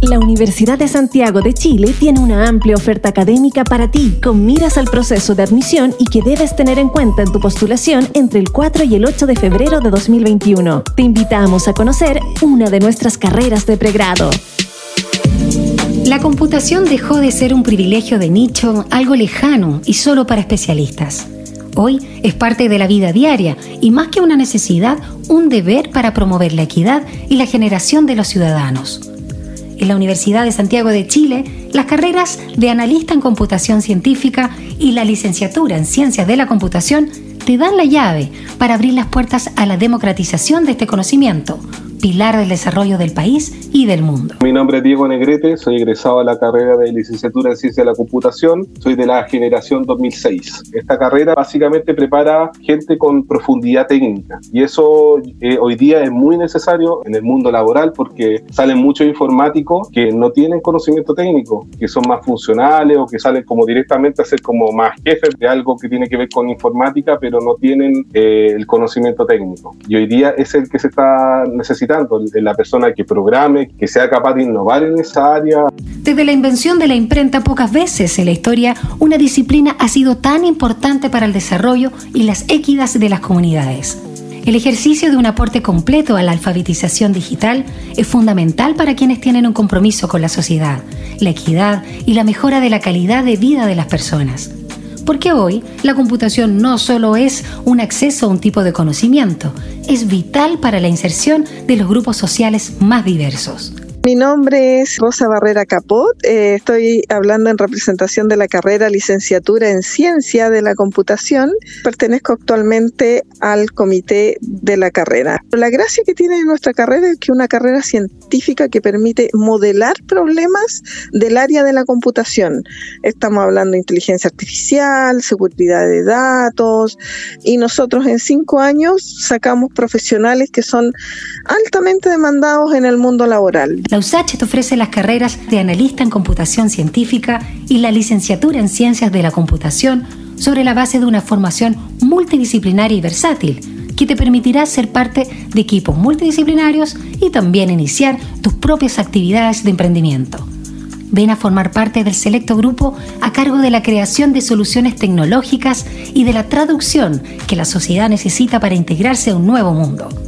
La Universidad de Santiago de Chile tiene una amplia oferta académica para ti, con miras al proceso de admisión y que debes tener en cuenta en tu postulación entre el 4 y el 8 de febrero de 2021. Te invitamos a conocer una de nuestras carreras de pregrado. La computación dejó de ser un privilegio de nicho, algo lejano y solo para especialistas. Hoy es parte de la vida diaria y más que una necesidad, un deber para promover la equidad y la generación de los ciudadanos en la Universidad de Santiago de Chile las carreras de analista en computación científica y la licenciatura en ciencias de la computación te dan la llave para abrir las puertas a la democratización de este conocimiento pilar del desarrollo del país y del mundo. Mi nombre es Diego Negrete, soy egresado a la carrera de licenciatura en Ciencia de la Computación, soy de la generación 2006. Esta carrera básicamente prepara gente con profundidad técnica y eso eh, hoy día es muy necesario en el mundo laboral porque salen muchos informáticos que no tienen conocimiento técnico, que son más funcionales o que salen como directamente a ser como más jefes de algo que tiene que ver con informática, pero no tienen eh, el conocimiento técnico. Y hoy día es el que se está necesitando de la persona que programe, que sea capaz de innovar en esa área. Desde la invención de la imprenta, pocas veces en la historia una disciplina ha sido tan importante para el desarrollo y las equidades de las comunidades. El ejercicio de un aporte completo a la alfabetización digital es fundamental para quienes tienen un compromiso con la sociedad, la equidad y la mejora de la calidad de vida de las personas. Porque hoy la computación no solo es un acceso a un tipo de conocimiento, es vital para la inserción de los grupos sociales más diversos. Mi nombre es Rosa Barrera Capot, eh, estoy hablando en representación de la carrera licenciatura en ciencia de la computación. Pertenezco actualmente al comité de la carrera. La gracia que tiene nuestra carrera es que una carrera científica que permite modelar problemas del área de la computación. Estamos hablando de inteligencia artificial, seguridad de datos y nosotros en cinco años sacamos profesionales que son altamente demandados en el mundo laboral. La USACH te ofrece las carreras de analista en computación científica y la licenciatura en ciencias de la computación sobre la base de una formación multidisciplinaria y versátil que te permitirá ser parte de equipos multidisciplinarios y también iniciar tus propias actividades de emprendimiento. Ven a formar parte del selecto grupo a cargo de la creación de soluciones tecnológicas y de la traducción que la sociedad necesita para integrarse a un nuevo mundo.